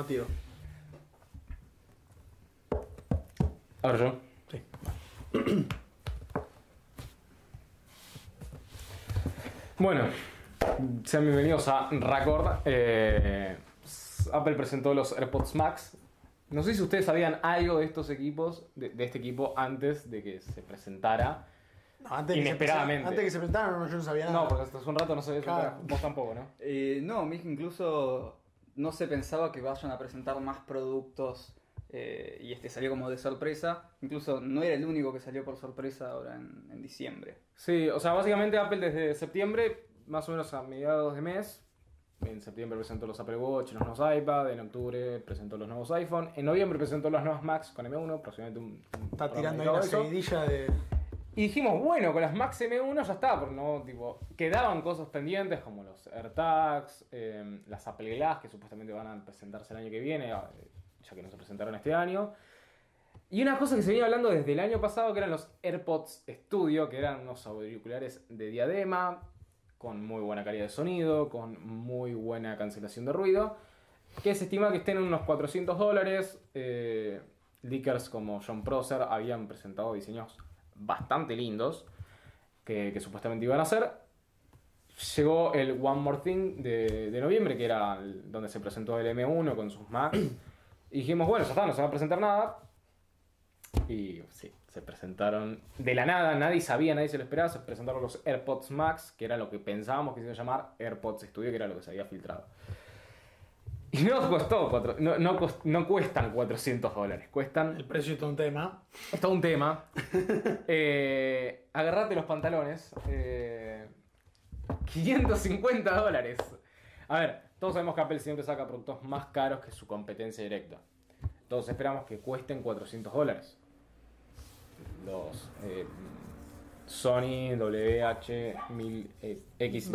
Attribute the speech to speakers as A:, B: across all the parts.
A: llamativo.
B: Ahora yo.
A: Sí.
B: Bueno, sean bienvenidos a Record. Eh, Apple presentó los AirPods Max. No sé si ustedes sabían algo de estos equipos, de, de este equipo, antes de que se presentara.
A: No, antes de que se
B: Inesperadamente.
A: antes de que se presentaran, no, yo no sabía nada.
B: No, porque hasta hace un rato no sabía eso.
A: Claro.
B: Vos tampoco, ¿no?
C: Eh, no, incluso no se pensaba que vayan a presentar más productos eh, y este salió como de sorpresa. Incluso no era el único que salió por sorpresa ahora en, en diciembre.
B: Sí, o sea, básicamente Apple desde septiembre, más o menos a mediados de mes, en septiembre presentó los Apple Watch, los nuevos iPad, en octubre presentó los nuevos iPhone, en noviembre presentó los nuevos Macs con M1, próximamente un... un
A: Está tirando ahí una seguidilla de.
B: Y dijimos, bueno, con las Max M1 ya está, porque no, tipo, quedaban cosas pendientes como los AirTags, eh, las Apple Glass, que supuestamente van a presentarse el año que viene, eh, ya que no se presentaron este año. Y una cosa que se venía hablando desde el año pasado, que eran los AirPods Studio, que eran unos auriculares de diadema, con muy buena calidad de sonido, con muy buena cancelación de ruido, que se estima que estén en unos 400 dólares. Eh, como John Prosser habían presentado diseños bastante lindos que, que supuestamente iban a hacer. Llegó el One More Thing de, de noviembre, que era el- donde se presentó el M1 con sus Macs. Y dijimos, bueno, ya está, no se va a presentar nada. Y sí, se presentaron de la nada, nadie sabía, nadie se lo esperaba. Se presentaron los AirPods Max, que era lo que pensábamos que se iba a llamar AirPods Studio, que era lo que se había filtrado. Y no costó, cuatro- no, no, cost- no cuestan 400 dólares, cuestan
A: El precio es todo un tema.
B: es todo un tema. Eh, agarrate los pantalones. eh, 550 dólares. A ver, todos sabemos que Apple siempre saca productos más caros que su competencia directa. Todos esperamos que cuesten 400 dólares. Los eh, Sony WH-1000 eh, X1000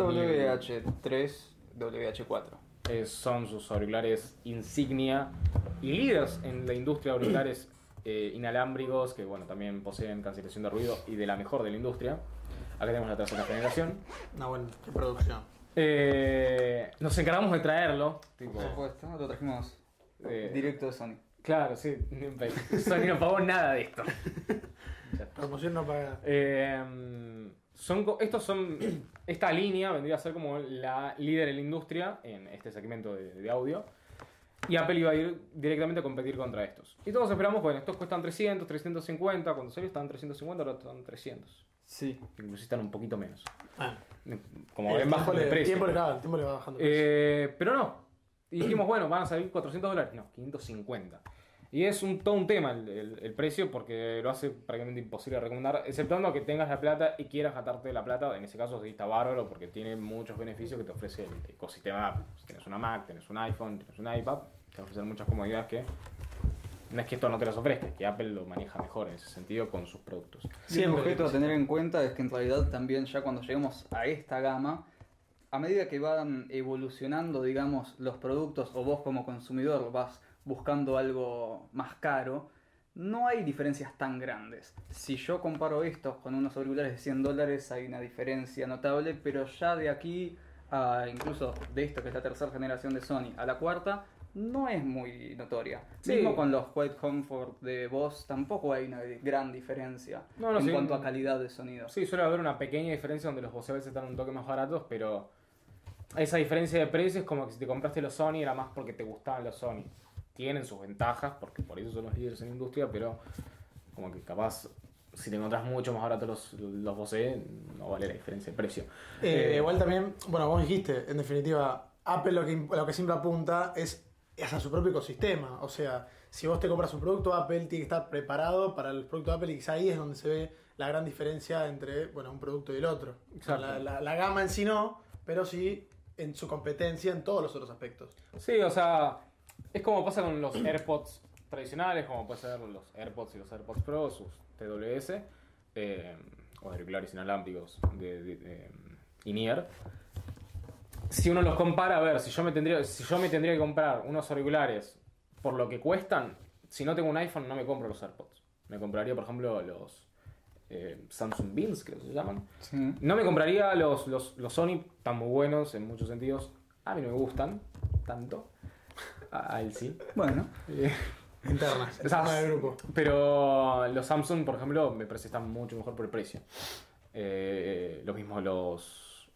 C: WH3, WH4.
B: Eh, son sus auriculares insignia y líderes en la industria de auriculares eh, inalámbricos que bueno también poseen cancelación de ruido y de la mejor de la industria. Acá tenemos la tercera generación.
A: No, bueno, qué producción.
B: Eh, nos encargamos de traerlo. tipo,
C: Por supuesto, lo trajimos
B: eh,
C: directo de Sony.
B: Claro, sí. Sony no pagó nada de esto.
A: Promoción no paga.
B: Eh, son, estos son. Esta línea vendría a ser como la líder en la industria en este segmento de, de audio. Y Apple iba a ir directamente a competir contra estos. Y todos esperamos, bueno, estos cuestan 300, 350. Cuando salió estaban 350, ahora están 300.
C: Sí.
B: Incluso están un poquito menos.
A: Ah,
B: Como
A: el
B: ven, bajo
A: le-
B: precio.
A: tiempo le, el tiempo le va bajando.
B: Eh, pero no. Y dijimos, bueno, van a salir 400 dólares. No, 550. Y es un, todo un tema el, el- el precio porque lo hace prácticamente imposible recomendar, exceptuando que tengas la plata y quieras gastarte la plata. En ese caso sí está bárbaro porque tiene muchos beneficios que te ofrece el ecosistema Apple. Si tienes una Mac, tienes un iPhone, tienes un iPad, te ofrecen muchas comodidades que no es que esto no te las ofrezca, que Apple lo maneja mejor en ese sentido con sus productos.
C: Un
A: Siempre.
C: objeto a tener en cuenta es que en realidad también ya cuando lleguemos a esta gama, a medida que van evolucionando, digamos, los productos o vos como consumidor vas buscando algo más caro, no hay diferencias tan grandes. Si yo comparo estos con unos auriculares de 100 dólares hay una diferencia notable, pero ya de aquí a incluso de esto que es la tercera generación de Sony a la cuarta, no es muy notoria.
B: Sí.
C: Mismo con los Quiet Comfort de Bose tampoco hay una gran diferencia
B: No, no,
C: en
B: sí.
C: cuanto a calidad de sonido.
B: Sí, suele haber una pequeña diferencia donde los Bose a veces están un toque más baratos, pero esa diferencia de precios es como que si te compraste los Sony era más porque te gustaban los Sony. Tienen sus ventajas, porque por eso son los líderes en la industria, pero como que capaz si te encontrás mucho más barato los, los Bose, no vale la diferencia de precio.
A: Eh,
B: Eh,
A: igual también, bueno, vos dijiste, en definitiva, Apple lo que, lo que siempre apunta es, es a su propio ecosistema. O sea, si vos te compras un producto Apple, tiene que estar preparado para el producto Apple y quizá ahí es donde se ve la gran diferencia entre bueno, un producto y el otro. O sea,
B: Exacto.
A: la, la- la gama en sí no, pero sí en su competencia en todos los otros aspectos.
B: Sí, o sea, es como pasa con los AirPods tradicionales, como puede ser los AirPods y los AirPods Pro, sus TWS, eh, o auriculares inalámbricos de, de- de in-ear. Si uno los compara, a ver, si yo me tendría, si yo me tendría que comprar unos auriculares por lo que cuestan, si no tengo un iPhone no me compro los AirPods. Me compraría, por ejemplo, los eh, Samsung Beans, creo que se llaman.
C: Sí.
B: No me compraría los, los, los Sony, tan muy buenos en muchos sentidos. A mí no me gustan tanto. A, a sí.
C: Bueno,
B: Eh,
A: Internas. Del grupo.
B: Pero los Samsung, por ejemplo, me parece que están mucho mejor por el precio. Eh, lo mismo los.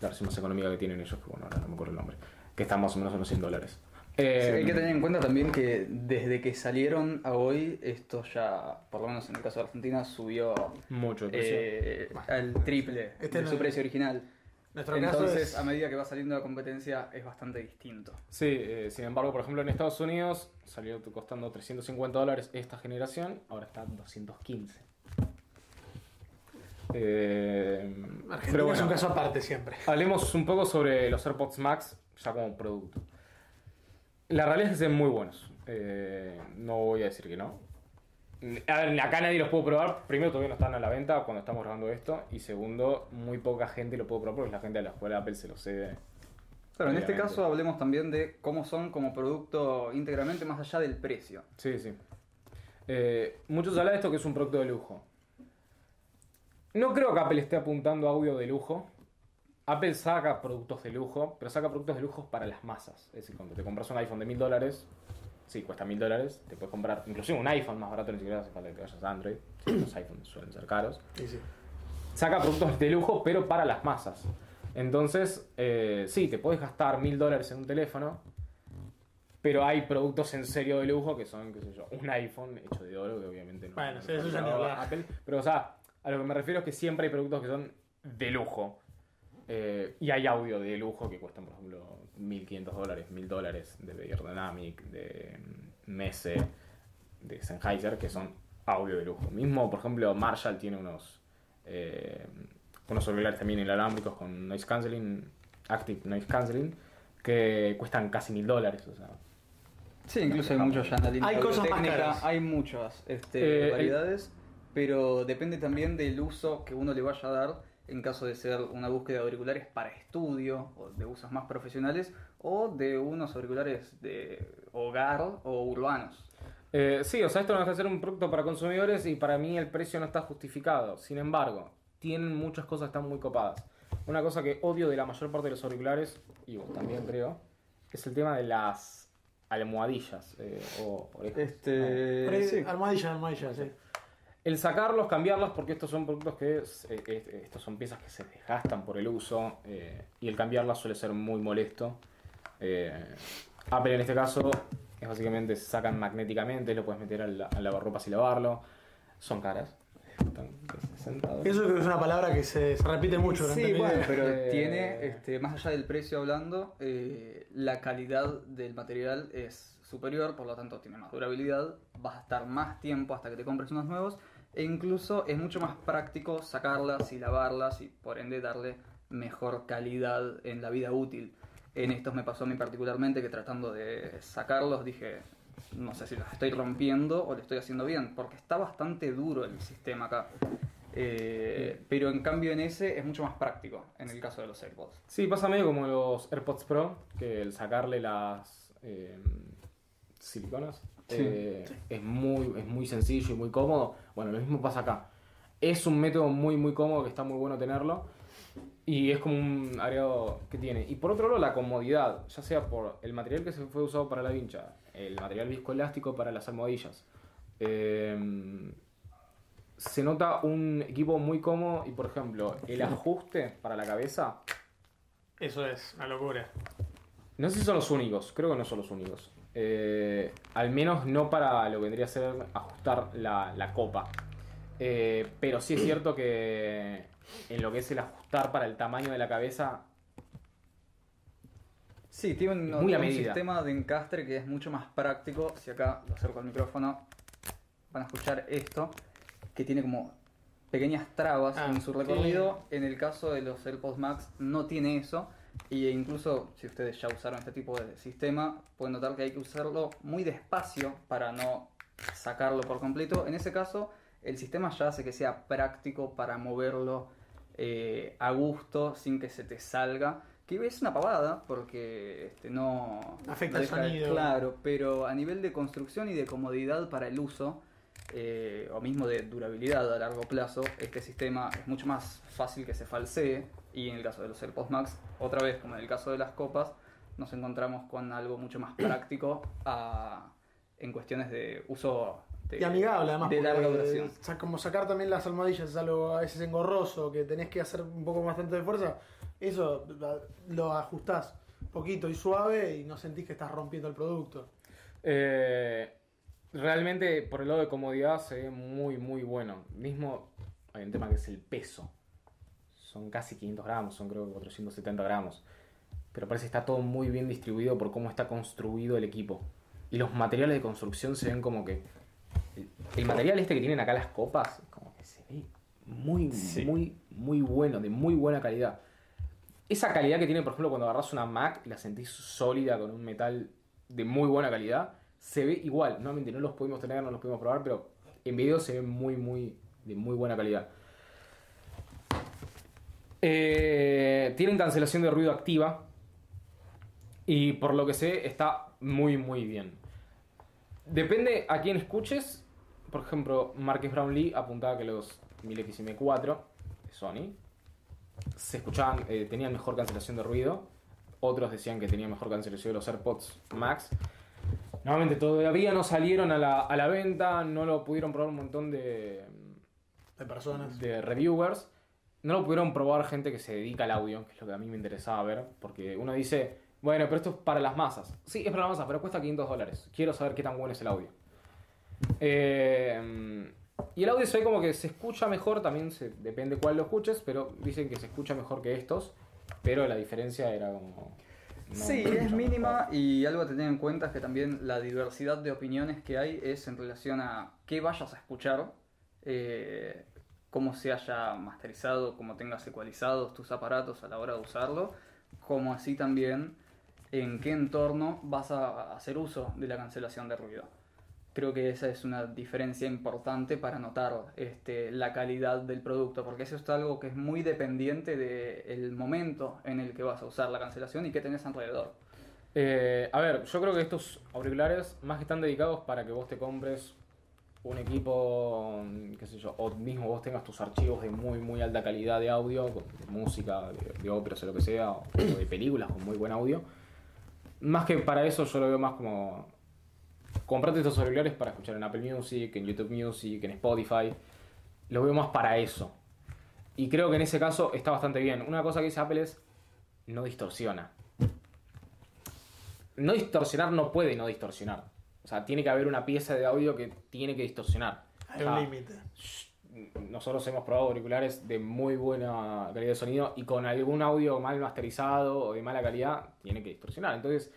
B: La versión más económica que tienen ellos, que bueno, ahora no me acuerdo el nombre. Que están más o menos en los 100 dólares.
C: sí,
B: Eh,
C: hay que tener en cuenta también que desde que salieron a hoy, esto ya, por lo menos en el caso de Argentina, subió
B: Mucho el precio.
C: eh, al triple
A: Este
C: de
A: no
C: su
A: es-
C: precio original.
A: Nuestro caso
C: Entonces,
A: es.
C: a medida que va saliendo la competencia, es bastante distinto.
B: Sí, eh, sin embargo, por ejemplo, en Estados Unidos salió costando 350 dólares esta generación, ahora está 215. Eh,
A: Argentina
B: pero
A: es un caso aparte siempre.
B: hablemos un poco sobre los AirPods Max ya como producto. La realidad es que son muy buenos. Eh, no voy a decir que no. A ver, acá nadie los puede probar. Primero, todavía no están a la venta cuando estamos grabando esto. Y segundo, muy poca gente lo puede probar porque la gente a la escuela Apple se lo cede.
C: Claro, en este caso hablemos también de cómo son como producto íntegramente más allá del precio.
B: Sí, sí. Eh, muchos hablan de esto que es un producto de lujo. No creo que Apple esté apuntando a audio de lujo. Apple saca productos de lujo, pero saca productos de lujo para las masas. Es decir, cuando te compras un iPhone de mil dólares, sí, cuesta mil dólares, te puedes comprar inclusive un iPhone más barato, ni siquiera hace falta que vayas a Android. Los iPhones suelen ser caros.
A: Sí, sí.
B: Saca productos de lujo, pero para las masas. Entonces, eh, sí, te puedes gastar mil dólares en un teléfono, pero hay productos en serio de lujo que son, qué sé yo, un iPhone hecho de oro, que obviamente no.
A: Bueno,
B: no
A: sí, eso ya hablar.
B: Apple. Pero, o sea, a lo que me refiero es que siempre hay productos que son de lujo. Eh, y hay audio de lujo que cuestan, por ejemplo, 1.500 dólares, 1.000 dólares de Beyerdynamic, de Mese, de Sennheiser, que son audio de lujo. Mismo, por ejemplo, Marshall tiene unos, eh, unos auriculares también inalámbricos con noise cancelling, active noise cancelling, que cuestan casi 1.000 dólares. O sea,
C: Sí, incluso hay muchos ya
A: Hay cosas más caras.
C: hay muchas este,
B: Eh, el-
C: variedades, pero depende también del uso que uno le vaya a dar en caso de ser una búsqueda de auriculares para estudio o de usos más profesionales o de unos auriculares de hogar o urbanos.
B: Eh, sí, o sea, esto no deja de ser un producto para consumidores y para mí el precio no está justificado. Sin embargo, tienen muchas cosas que están muy copadas. Una cosa que odio de la mayor parte de los auriculares, y vos también creo, es el tema de las almohadillas eh, o orejas.
C: Este,
A: Pero hay-
C: sí.
A: Almohadilla, almohadilla, sí.
B: El sacarlos, cambiarlos, porque estos son productos que, eh, eh, estos son piezas que se desgastan por el uso eh, y el cambiarlas suele ser muy molesto. Eh, Apple en este caso es básicamente se sacan magnéticamente, lo puedes meter al, al lavarropas y lavarlo. Son caras. Están 60 dólares.
A: Eso creo que es una palabra que se, se repite mucho durante
C: Sí,
A: el
C: bueno,
A: video.
C: pero tiene, este, más allá del precio hablando, eh, la calidad del material es superior, por lo tanto tiene más durabilidad, vas a estar más tiempo hasta que te compres unos nuevos, e incluso es mucho más práctico sacarlas y lavarlas y por ende darle mejor calidad en la vida útil. En estos me pasó a mí particularmente que tratando de sacarlos dije, no sé si los estoy rompiendo o lo estoy haciendo bien, porque está bastante duro el sistema acá. Eh, pero en cambio en ese es mucho más práctico, en el caso de los AirPods.
B: Sí, pasa medio como los AirPods Pro, que el sacarle las eh, siliconas
C: Sí.
B: eh, es, muy, es muy sencillo y muy cómodo. Bueno, lo mismo pasa acá. Es un método muy, muy cómodo que está muy bueno tenerlo. Y es como un agregado que tiene. Y por otro lado, la comodidad, ya sea por el material que se fue usado para la vincha, el material viscoelástico para las almohadillas. eh, se nota un equipo muy cómodo y, por ejemplo, el ajuste para la cabeza
A: Eso es, una locura.
B: no sé si son los únicos, creo que no son los únicos. Eh, al menos no para lo que vendría a ser ajustar la, la copa. Eh, pero sí es cierto que en lo que es el ajustar para el tamaño de la cabeza,
C: Sí, tiene un,
B: muy
C: sistema de encastre que es mucho más práctico. Si acá lo acerco al micrófono, van a escuchar esto, que tiene como pequeñas trabas
A: Ah,
C: en su
A: sí.
C: recorrido. En el caso de los AirPods Max no tiene eso. Y incluso si ustedes ya usaron este tipo de sistema, pueden notar que hay que usarlo muy despacio para no sacarlo por completo. En ese caso, el sistema ya hace que sea práctico para moverlo eh, a gusto sin que se te salga. Que es una pavada porque este, no
A: Afecta
C: no
A: el sonido.
C: Claro, pero a nivel de construcción y de comodidad para el uso, eh, o mismo de durabilidad a largo plazo, este sistema es mucho más fácil que se falsee. Y en el caso de los AirPods Max, otra vez como en el caso de las copas, nos encontramos con algo mucho más práctico a- en cuestiones de uso de,
A: Y amigable, además.
C: de larga
A: porque,
C: duración.
A: como sacar también las almohadillas es algo a veces engorroso, que tenés que hacer un poco bastante de fuerza. Eso lo ajustás poquito y suave y no sentís que estás rompiendo el producto.
B: Eh, realmente, por el lado de comodidad, se ve muy, muy bueno. Mismo, hay un tema que es el peso. Son casi 500 gramos, son creo que 470 gramos. Pero parece que está todo muy bien distribuido por cómo está construido el equipo. Y los materiales de construcción se ven como que. El, el material este que tienen acá las copas, como que se ve muy,
C: Sí.
B: muy, muy bueno, de muy buena calidad. Esa calidad que tiene, por ejemplo, cuando agarras una Mac y la sentís sólida con un metal de muy buena calidad, se ve igual. Nuevamente, no los pudimos tener, no los pudimos probar, pero en video se ve muy, muy, de muy buena calidad. Eh, tienen cancelación de ruido activa. Y por lo que sé, está muy, muy bien. Depende a quién escuches. Por ejemplo, Marques Brownlee apuntaba que los 1000XM4 de Sony se escuchaban, eh, tenían mejor cancelación de ruido. Otros decían que tenían mejor cancelación de los AirPods Max. Nuevamente, todavía no salieron a la, a la venta, no lo pudieron probar un montón de,
A: De personas.
B: de reviewers. No lo pudieron probar gente que se dedica al audio, que es lo que a mí me interesaba ver. Porque uno dice, bueno, pero esto es para las masas. Sí, es para las masas, pero cuesta 500 dólares. Quiero saber qué tan bueno es el audio. Eh, y el audio se ve como que se escucha mejor, también se, depende cuál lo escuches, pero dicen que se escucha mejor que estos. Pero la diferencia era como... no
C: sí, es mínima y algo a tener en cuenta es que también la diversidad de opiniones que hay es en relación a qué vayas a escuchar, eh, cómo se haya masterizado, cómo tengas ecualizados tus aparatos a la hora de usarlo, como así también en qué entorno vas a hacer uso de la cancelación de ruido. Creo que esa es una diferencia importante para notar este, la calidad del producto, porque eso es algo que es muy dependiente del momento en el que vas a usar la cancelación y qué tenés alrededor.
B: Eh, a ver, yo creo que estos auriculares más que están dedicados para que vos te compres un equipo, qué sé yo, o mismo vos tengas tus archivos de muy muy alta calidad de audio, de música, de, de óperas o lo que sea, o de películas con muy buen audio. Más que para eso yo lo veo más como comprate estos auriculares para escuchar en Apple Music, en YouTube Music, en Spotify. Lo veo más para eso. Y creo que en ese caso está bastante bien. Una cosa que dice Apple es no distorsiona no distorsionar no puede no distorsionar. O sea, tiene que haber una pieza de audio que tiene que distorsionar.
A: Hay
B: O sea,
A: un límite.
B: Nosotros hemos probado auriculares de muy buena calidad de sonido y con algún audio mal masterizado o de mala calidad tiene que distorsionar. Entonces,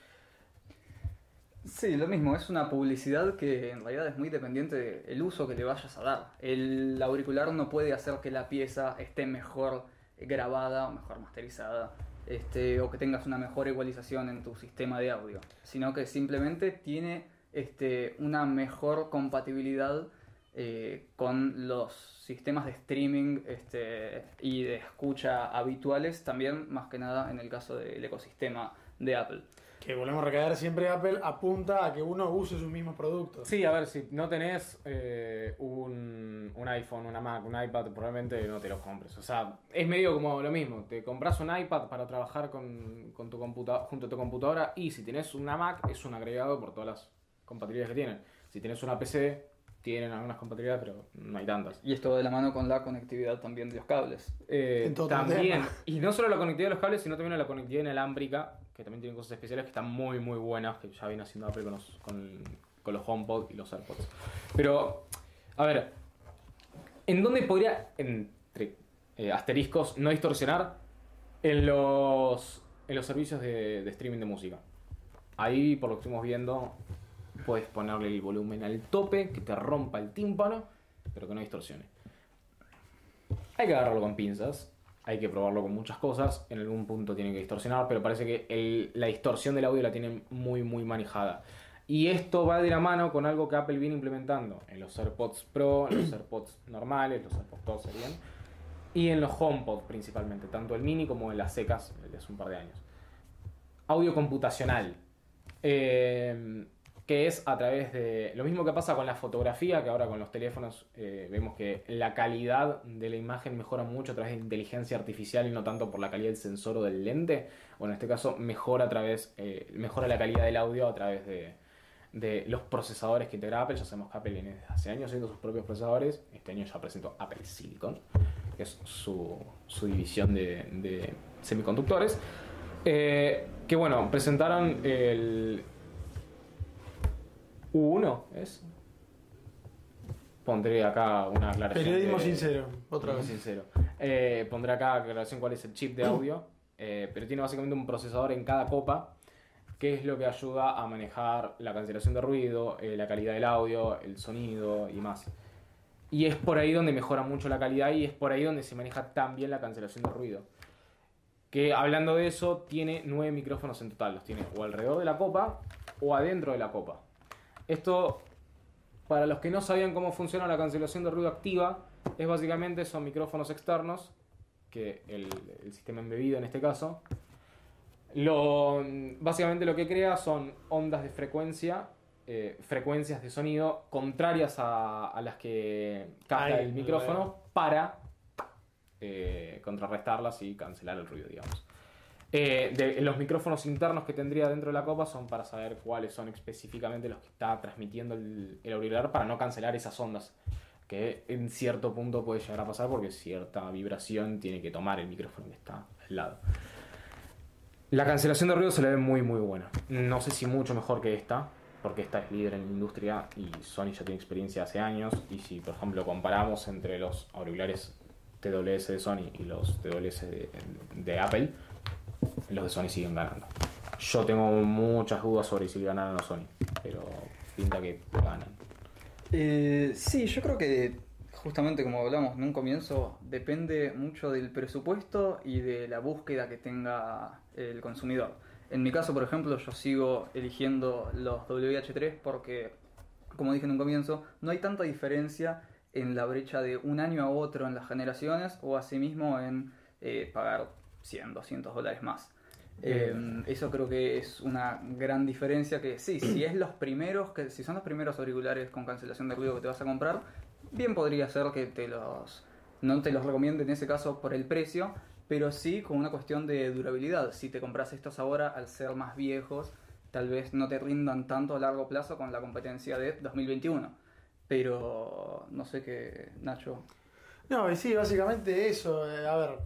C: Sí, lo mismo, es una publicidad que en realidad es muy dependiente del uso que le vayas a dar. El auricular no puede hacer que la pieza esté mejor grabada o mejor masterizada, este, o que tengas una mejor igualización en tu sistema de audio, sino que simplemente tiene este, una mejor compatibilidad eh, con los sistemas de streaming este, y de escucha habituales, también más que nada en el caso del ecosistema de Apple.
A: Que volvemos a recaer siempre Apple apunta a que uno use sus mismos productos.
B: sí, a ver, si no tenés eh, un, un iPhone, una Mac, un iPad, probablemente no te los compres. O sea, es medio como lo mismo. Te compras un iPad para trabajar con, con tu computa junto a tu computadora y si tenés una Mac es un agregado por todas las compatibilidades que tienen. Si tenés una PC, tienen algunas compatibilidades, pero no hay tantas.
C: Y esto de la mano con la conectividad también de los cables.
B: Eh,
A: En todo otro
B: también,
A: tema.
B: y no solo la conectividad de los cables, sino también la conectividad inalámbrica, que también tienen cosas especiales que están muy, muy buenas, que ya viene haciendo Apple con los, con, los HomePod y los AirPods. Pero, a ver, ¿en dónde podría, entre eh, asteriscos, no distorsionar? En los, en los servicios de, de streaming de música. Ahí, por lo que estuvimos viendo, puedes ponerle el volumen al tope, que te rompa el tímpano, pero que no distorsione. Hay que agarrarlo con pinzas, hay que probarlo con muchas cosas, en algún punto tiene que distorsionar, pero parece que la distorsión del audio la tienen muy, muy manejada. Y esto va de la mano con algo que Apple viene implementando en los AirPods Pro, en los AirPods normales, los AirPods Pro serían, y en los HomePod principalmente, tanto el mini como en las secas, de hace un par de años. Audio computacional. Eh, que es a través de lo mismo que pasa con la fotografía, que ahora con los teléfonos eh, vemos que la calidad de la imagen mejora mucho a través de inteligencia artificial y no tanto por la calidad del sensor o del lente. Bueno, en este caso mejora a través, eh, mejora la calidad del audio a través de, los procesadores que integra Apple. Ya sabemos que Apple viene hace años haciendo sus propios procesadores. Este año ya presentó Apple Silicon, que es su, división de, de semiconductores. Eh, que bueno, presentaron el U1, ¿es? Pondré acá una aclaración.
A: Periodismo
B: de-
A: sincero, otra vez.
B: sincero. Eh, pondré acá aclaración cuál es el chip de audio. eh, pero tiene básicamente un procesador en cada copa que es lo que ayuda a manejar la cancelación de ruido, eh, la calidad del audio, el sonido y más. Y es por ahí donde mejora mucho la calidad y es por ahí donde se maneja tan bien la cancelación de ruido. Que hablando de eso, tiene nueve micrófonos en total. Los tiene o alrededor de la copa o adentro de la copa. Esto, para los que no sabían cómo funciona la cancelación de ruido activa, es básicamente son micrófonos externos, que el, el sistema embebido en este caso, lo, básicamente lo que crea son ondas de frecuencia, eh, frecuencias de sonido contrarias a, a las que capta el micrófono para eh, contrarrestarlas y cancelar el ruido, digamos. Eh, los micrófonos internos que tendría dentro de la copa son para saber cuáles son específicamente los que está transmitiendo el, auricular para no cancelar esas ondas. Que en cierto punto puede llegar a pasar porque cierta vibración tiene que tomar el micrófono que está al lado. La cancelación de ruido se le ve muy muy buena. No sé si mucho mejor que esta, porque esta es líder en la industria y Sony ya tiene experiencia hace años. Y si por ejemplo comparamos entre los auriculares TWS de Sony y los TWS de Apple, los de Sony siguen ganando. Yo tengo muchas dudas sobre si ganaron o Sony, pero pinta que ganan.
C: Eh, sí, yo creo que justamente como hablamos en un comienzo, depende mucho del presupuesto y de la búsqueda que tenga el consumidor. En mi caso, por ejemplo, yo sigo eligiendo los WH3 porque, como dije en un comienzo, no hay tanta diferencia en la brecha de un año a otro en las generaciones o asimismo en eh, pagar 100, 200 dólares más. Eh, eso creo que es una gran diferencia que sí, si es los primeros, que si son los primeros auriculares con cancelación de ruido que te vas a comprar, bien podría ser que te los no te los recomiende en ese caso por el precio, pero sí con una cuestión de durabilidad. Si te compras estos ahora al ser más viejos, tal vez no te rindan tanto a largo plazo con la competencia de 2021. Pero no sé qué, Nacho.
A: No, sí, básicamente eso. eh, a ver,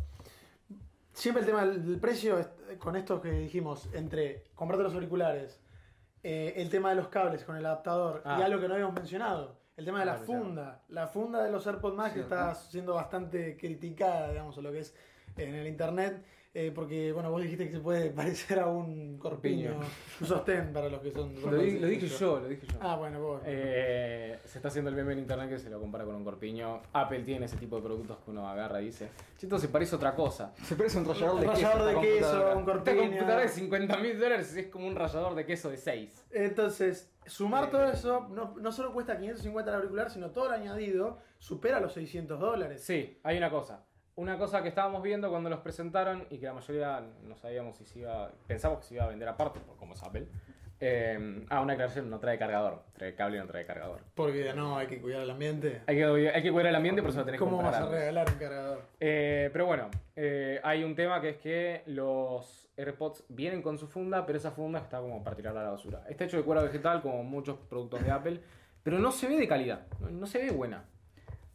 A: siempre el tema del precio, es- con esto que dijimos, entre comprarte los auriculares, eh, el tema de los cables con el adaptador y
B: Ah.
A: algo que no habíamos mencionado, el tema de la
B: mencionado.
A: funda. La funda de los AirPods Max que está siendo bastante criticada, digamos, a lo que es en el internet. Eh, porque, bueno, vos dijiste que se puede parecer a un corpiño,
B: Corpiño.
A: un sostén para los que son.
B: Lo, di- lo dije yo, lo dije yo.
A: Ah, bueno, vos.
B: Eh, se está haciendo el meme en internet que se lo compara con un corpiño. Apple tiene ese tipo de productos que uno agarra y dice, "Che, esto se parece a otra cosa.
C: Se parece un rallador de queso.
A: rallador de
C: esta
A: queso,
C: computadora.
A: un
B: Esta
A: corpiño.
B: computadora de 50 mil dólares es como un rallador de queso de 6.
A: Entonces, sumar
B: Eh,
A: todo eso, no, no solo cuesta 550 el auricular, sino todo el añadido supera los 600 dólares.
B: Sí, hay una cosa. Una cosa que estábamos viendo cuando los presentaron y que la mayoría no sabíamos si se iba. Pensamos que se iba a vender aparte, por como es Apple. Eh, ah, una aclaración: no trae cargador. Trae cable y no trae cargador.
A: Porque no, hay que cuidar el ambiente.
B: Hay que, hay que cuidar el ambiente, por eso lo tenés que
A: ¿Cómo vas a regalar un cargador?
B: Eh, pero bueno, eh, hay un tema que es que los AirPods vienen con su funda, pero esa funda está como para tirarla a la basura. Está hecho de cuero vegetal, como muchos productos de Apple, pero no se ve de calidad, no, no se ve buena.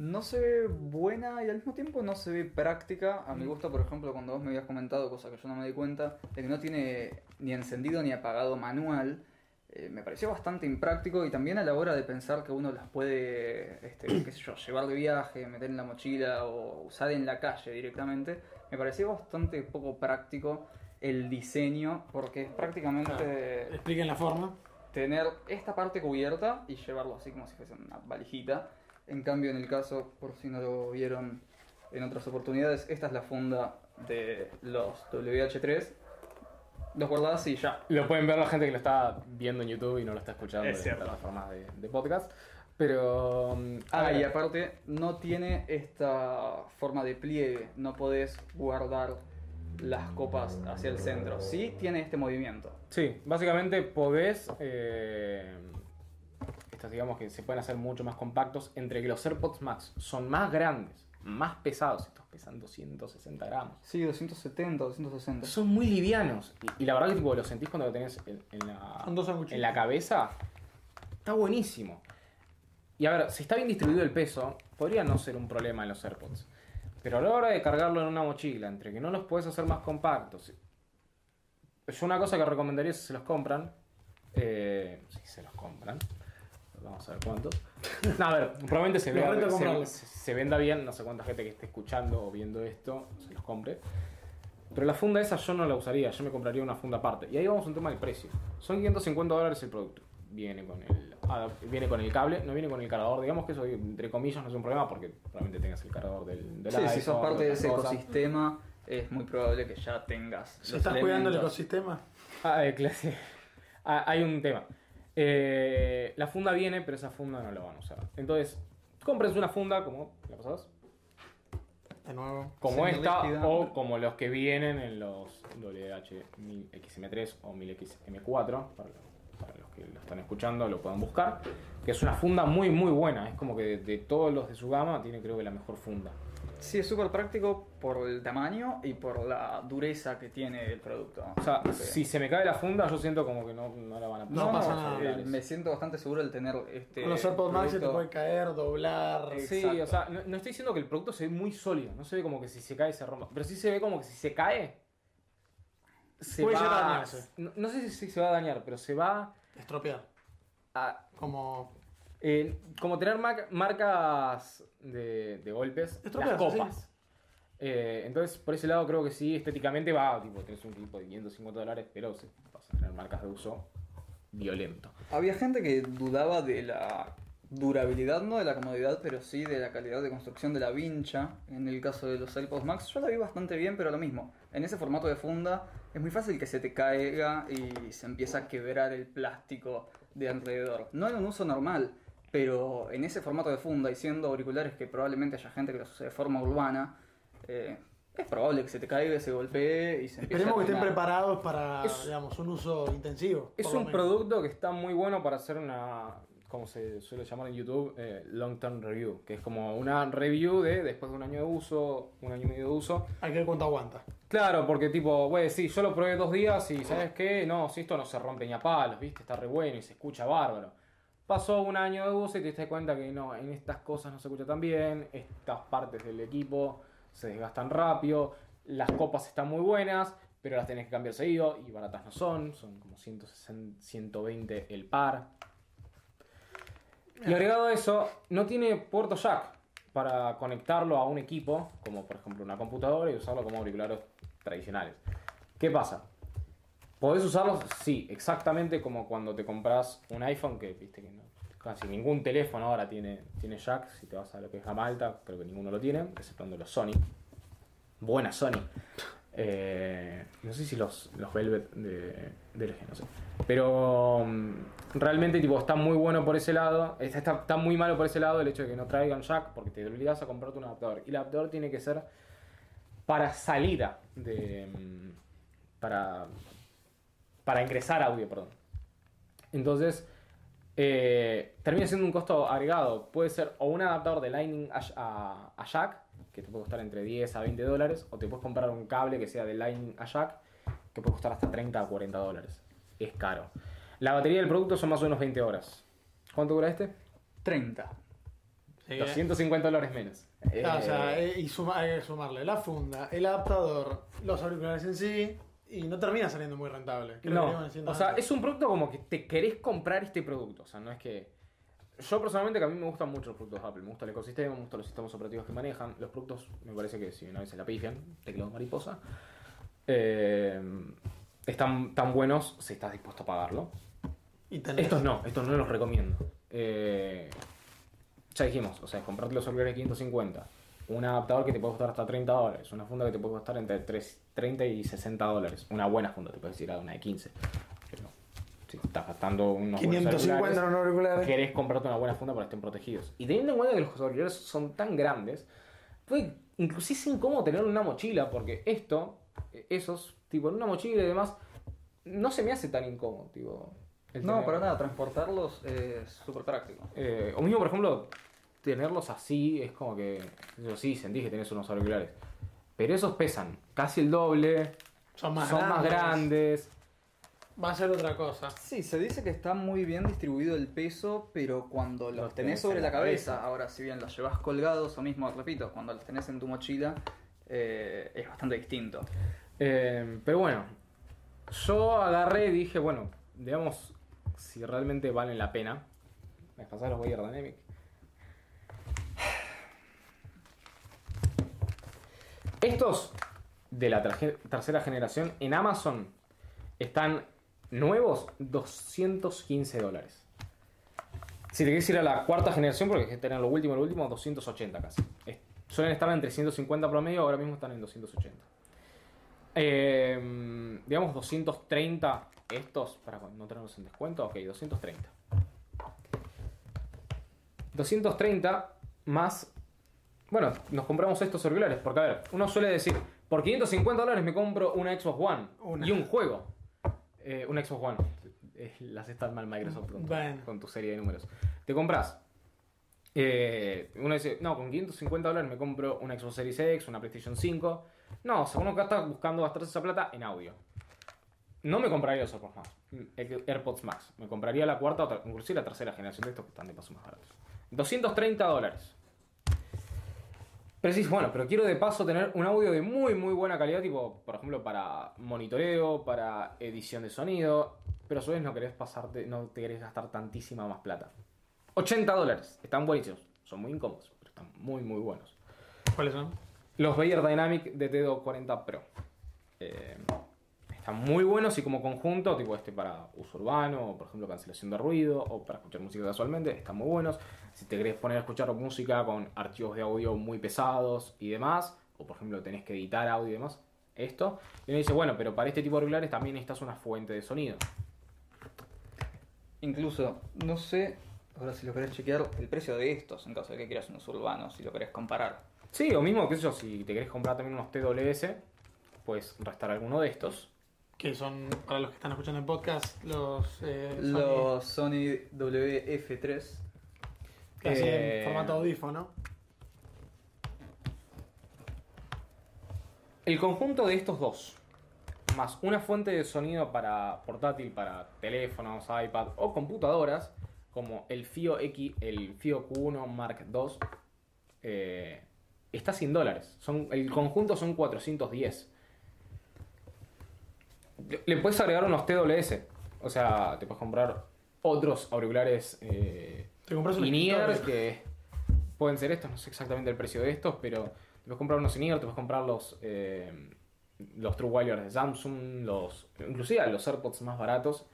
C: No se ve buena y al mismo tiempo no se ve práctica. A mi gusto, por ejemplo, cuando vos me habías comentado, cosa que yo no me di cuenta, de que no tiene ni encendido ni apagado manual, eh, me pareció bastante impráctico y también a la hora de pensar que uno las puede, este, qué sé yo, llevar de viaje, meter en la mochila o usar en la calle directamente, me pareció bastante poco práctico el diseño porque es prácticamente
A: Expliquen la forma.
C: tener esta parte cubierta y llevarlo así como si fuese una valijita. En cambio, en el caso, por si no lo vieron en otras oportunidades, esta es la funda de los WH3. Los guardás y ya.
B: Lo pueden ver la gente que lo está viendo en YouTube y no lo está escuchando
C: Es
B: en
C: cierto.
B: plataformas de, de podcast. Pero. a
C: Ah,
B: ver,
C: y aparte, no tiene esta forma de pliegue. No podés guardar las copas hacia el centro. Sí tiene este movimiento.
B: Sí, básicamente podés. eh, estos digamos que se pueden hacer mucho más compactos. Entre que los AirPods Max son más grandes, más pesados, estos pesan 260 gramos.
C: Sí, 270, 260.
B: Son muy livianos. Y, y la verdad que tipo, lo sentís cuando lo tenés la, en la cabeza. Está buenísimo. Y a ver, si está bien distribuido el peso, podría no ser un problema en los AirPods. Pero a la hora de cargarlo en una mochila, entre que no los puedes hacer más compactos. Yo una cosa que recomendaría si se los compran. Eh, si se los compran. Vamos a ver cuántos. No, a ver, probablemente se, vea- se- se- venda bien. No sé cuánta gente que esté escuchando o viendo esto se los compre. Pero la funda esa yo no la usaría, yo me compraría una funda aparte. Y ahí vamos a un tema del precio. Son 550 dólares el producto. Viene con el, adap- viene con el cable, no viene con el cargador. Digamos que eso, entre comillas, no es un problema porque probablemente tengas el cargador del, del
C: Sí, si sos
B: iPhone,
C: parte de ese
B: cosas.
C: ecosistema, es muy probable que ya tengas.
A: Si
C: los
A: estás cuidando el ecosistema,
B: Ah, eh, claro, sí. Ah, hay un tema. Eh, la funda viene, pero esa funda no la van a usar. Entonces, cómprense una funda como la pasás,
A: de nuevo.
B: como esta o como los que vienen en los WH-1000XM3 o 1000XM4 para, lo- para los que lo están escuchando lo puedan buscar que es una funda muy muy buena es como que de, de todos los de su gama tiene creo que la mejor funda
C: Sí, es súper práctico por el tamaño y por la dureza que tiene el producto.
B: o sea
C: Sí.
B: si se me cae la funda yo siento como que no, no la van a
A: No
B: poner
A: pasa nada.
C: eh, me siento bastante seguro de tener este.
A: Con los AirPods Max se te puede caer, doblar.
B: Sí,
C: Exacto.
B: o sea, no, no estoy diciendo que el producto se ve muy sólido, no se ve como que si se cae se rompa, pero sí se ve como que si se cae se
A: Puede llegar a
B: va
A: dañarse.
B: no, no sé si, si se va a dañar, pero se va
A: Estropear.
B: a
A: Como.
B: Eh, como tener mar- marcas de, de golpes, las copas. Eh, entonces, por ese lado creo que sí, estéticamente va, tipo, tenés un equipo de 550 dólares, pero sí, vas a tener marcas de uso violento.
C: Había gente que dudaba de la durabilidad, no de la comodidad, pero sí de la calidad de construcción de la vincha. En el caso de los AirPods Max, yo la vi bastante bien, pero lo mismo. En ese formato de funda es muy fácil que se te caiga y se empieza a quebrar el plástico de alrededor. No en un uso normal, pero en ese formato de funda y siendo auriculares que probablemente haya gente que los use de forma urbana, eh, es probable que se te caiga, se golpee y se
A: Esperemos
C: a
A: que estén preparados para,
B: Es-
A: digamos, un uso intensivo.
B: Es un producto que está muy bueno para hacer una, como se suele llamar en YouTube, eh, long term review, que es como una review de después de un año de uso, un año y medio de uso,
A: Hay que ver cuánto aguanta.
B: Claro, porque tipo, güey, sí, yo lo probé dos días y ¿sabes qué? No, si esto no se rompe ni a palos, ¿viste? Está re bueno y se escucha bárbaro. Pasó un año de uso y te diste cuenta que no, en estas cosas no se escucha tan bien, estas partes del equipo se desgastan rápido, las copas están muy buenas, pero las tenés que cambiar seguido y baratas no son, son como 160, 120 el par. Y agregado a eso, no tiene puerto jack para conectarlo a un equipo, como por ejemplo una computadora, y usarlo como auriculares tradicionales. ¿Qué pasa? ¿Podés usarlos? Sí, exactamente como cuando te compras un iPhone, que viste que casi ningún teléfono ahora tiene, tiene jack. Si te vas a lo que es gama alta, creo que ninguno lo tiene, exceptuando los Sony. Buena Sony. Eh, no sé si los, los Velvet de, de LG, no sé. Pero mm, realmente tipo, está muy bueno por ese lado. Está, está, está muy malo por ese lado el hecho de que no traigan jack porque te obligas a comprarte un adaptador. Y el adaptador tiene que ser para salida de. mm, para. Para ingresar audio, perdón. Entonces. eh, termina siendo un costo agregado. Puede ser o un adaptador de Lightning a, a- a jack, que te puede costar entre 10 a 20 dólares, o te puedes comprar un cable que sea de Lightning a jack, que puede costar hasta 30 a 40 dólares. Es caro. La batería del producto son más o menos 20 horas. ¿Cuánto dura este?
C: 30.
A: Sí,
B: 250 dólares menos.
A: Ah, o
B: Eh,
A: sea, eh, y suma- hay que sumarle la funda, el adaptador, los auriculares en sí, y no termina saliendo muy rentable. Creo
B: No, o sea,
A: antes.
B: es un producto como que te querés comprar este producto. O sea, no es que. Yo personalmente, que a mí me gustan mucho los productos de Apple. Me gusta el ecosistema, me gustan los sistemas operativos que manejan. Los productos, me parece que si una vez se la pifian, teclado mariposa. eh, están tan buenos si estás dispuesto a pagarlo.
A: Y
B: Estos no, estos no los recomiendo. Eh, ya dijimos, o sea, comprarte los auriculares 550, un adaptador que te puede costar hasta 30 dólares, una funda que te puede costar entre 3 30 y 60 dólares, una buena funda, te puedes ir a una de 15. Pero si estás gastando unos buenos
A: 550 en
B: auriculares,
A: un auricular.
B: querés comprarte una buena funda para que estén protegidos. Y teniendo en cuenta que los auriculares son tan grandes, puede inclusive es incómodo tener una mochila, porque esto, eh, esos, tipo, en una mochila y demás, no se me hace tan incómodo, tipo.
C: No,
B: tener-
C: para nada, transportarlos es súper práctico.
B: Eh, o mismo, por ejemplo, tenerlos así es como que. Yo sí, sentís que tenés unos auriculares. Pero esos pesan casi el doble,
A: Son más
B: son
A: grandes.
B: más grandes.
A: Va a ser otra cosa.
C: Sí, se dice que está muy bien distribuido el peso, pero cuando los
B: Los
C: tenés
B: tenés
C: sobre la cabeza,
B: cabeza.
C: ahora si bien los llevas colgados, o mismo, repito, cuando los tenés en tu mochila, eh, es bastante distinto.
B: Eh, pero bueno, yo agarré y dije, bueno, digamos si realmente valen la pena. ¿Me pasás los Weyer Dynamic? Estos de la tercera generación en Amazon están nuevos 215 dólares. Si te quieres ir a la cuarta generación, porque hay que tener lo último, lo último, 280 casi. Suelen estar en 350 promedio, ahora mismo están en 280. Eh, digamos 230 estos, para no tenerlos en descuento, ok, 230. 230 más... Bueno, nos compramos estos auriculares, porque a ver, uno suele decir, por 550 dólares me compro una Xbox One
A: Una.
B: y un juego. Eh, una Xbox One. Eh, las está mal Microsoft con tu,
A: Bueno.
B: con tu serie de números. Te compras eh, uno dice, no, con 550 dólares me compro una Xbox Series X, una PlayStation 5. No, o sea, uno acá está buscando gastarse esa plata en audio. No me compraría los AirPods Max. AirPods Max. Me compraría la cuarta, o inclusive la tercera generación de estos que están de paso más baratos. 230 dólares. Pero decís, bueno, pero quiero de paso tener un audio de muy, muy buena calidad, tipo, por ejemplo, para monitoreo, para edición de sonido, pero a su vez no querés pasarte, no te querés gastar tantísima más plata. 80 dólares, están buenísimos, son muy incómodos, pero están muy, muy buenos.
A: ¿Cuáles son?
B: Los Bayer Dynamic DT240 Pro. Eh, están muy buenos y como conjunto, tipo este para uso urbano, o por ejemplo cancelación de ruido, o para escuchar música casualmente, están muy buenos. Si te querés poner a escuchar música con archivos de audio muy pesados y demás, o por ejemplo tenés que editar audio y demás, esto. Y uno dice, bueno, pero para este tipo de auriculares también necesitas una fuente de sonido.
C: Incluso, no sé, ahora si lo querés chequear, el precio de estos, en caso de que quieras unos urbanos, si lo querés comparar.
B: Sí, o mismo, qué sé yo, si te querés comprar también unos TWS, puedes restar alguno de estos.
A: Que son, para los que están escuchando el podcast, los... eh, Sony-
C: Los Sony WF3.
A: que hacen
B: eh,
A: formato audífono.
B: El conjunto de estos dos, más una fuente de sonido para portátil, para teléfonos, iPad o computadoras, como el FIO X, el FIO Q1 Mark II, eh, está 100 dólares. Son, el conjunto son 410. Le- puedes agregar unos TWS, o sea, te puedes comprar otros auriculares eh,
A: Te compras un
B: in-ear que pueden ser estos, no sé exactamente el precio de estos, pero te puedes comprar unos in-ear, te puedes comprar los, eh, los True Wireless de Samsung, los, inclusive los AirPods más baratos.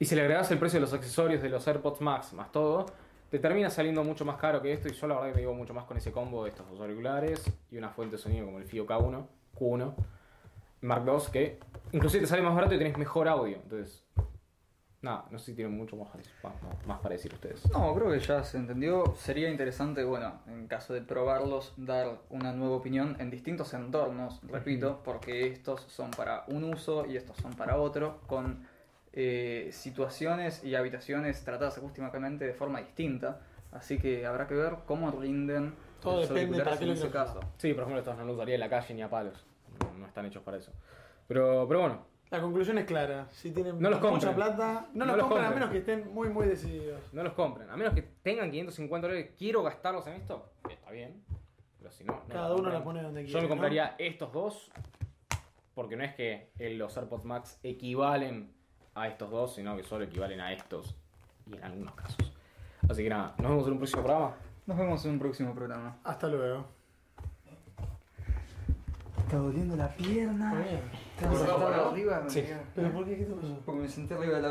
B: Y si le agregas el precio de los accesorios de los AirPods Max más todo, te termina saliendo mucho más caro que esto. Y yo la verdad que me digo mucho más con ese combo de estos dos auriculares y una fuente de sonido como el FIO K1, Q1, Mark II, que inclusive te sale más barato y tenés mejor audio. Entonces, nada, no sé si tienen mucho más, más, más para decir ustedes.
C: No, creo que ya se entendió. Sería interesante, bueno, en caso de probarlos, dar una nueva opinión en distintos entornos, repito, porque estos son para un uso y estos son para otro, con eh, situaciones y habitaciones tratadas acústicamente de forma distinta. Así que habrá que ver cómo rinden
A: Todo depende para qué
C: en
A: lo
C: ese caso.
B: Sí, por ejemplo, estos no los usaría en la calle ni a palos. No, están hechos para eso. Pero, pero bueno,
A: La conclusión es clara. Si tienen
B: No los
A: mucha plata, no,
B: No
A: los
B: los
A: compren a menos que estén muy, muy decididos.
B: no los compren. A menos que tengan 550 dólares, quiero gastarlos en esto. Está bien. Pero si no, no
A: Cada uno la pone donde
B: Yo
A: quiere.
B: me
A: ¿no?
B: compraría estos dos. Porque no es que los AirPods Max equivalen a estos dos, sino que solo equivalen a estos. Y en algunos casos. Así que nada, nos vemos en un próximo programa.
C: Nos vemos en un próximo programa.
A: Hasta luego.
C: Está doliendo la pierna. A
B: Bueno,
C: estar
B: ¿no?
C: arriba.
B: Sí.
A: ¿Pero por qué? ¿Qué te pasó?
C: Porque me senté arriba de la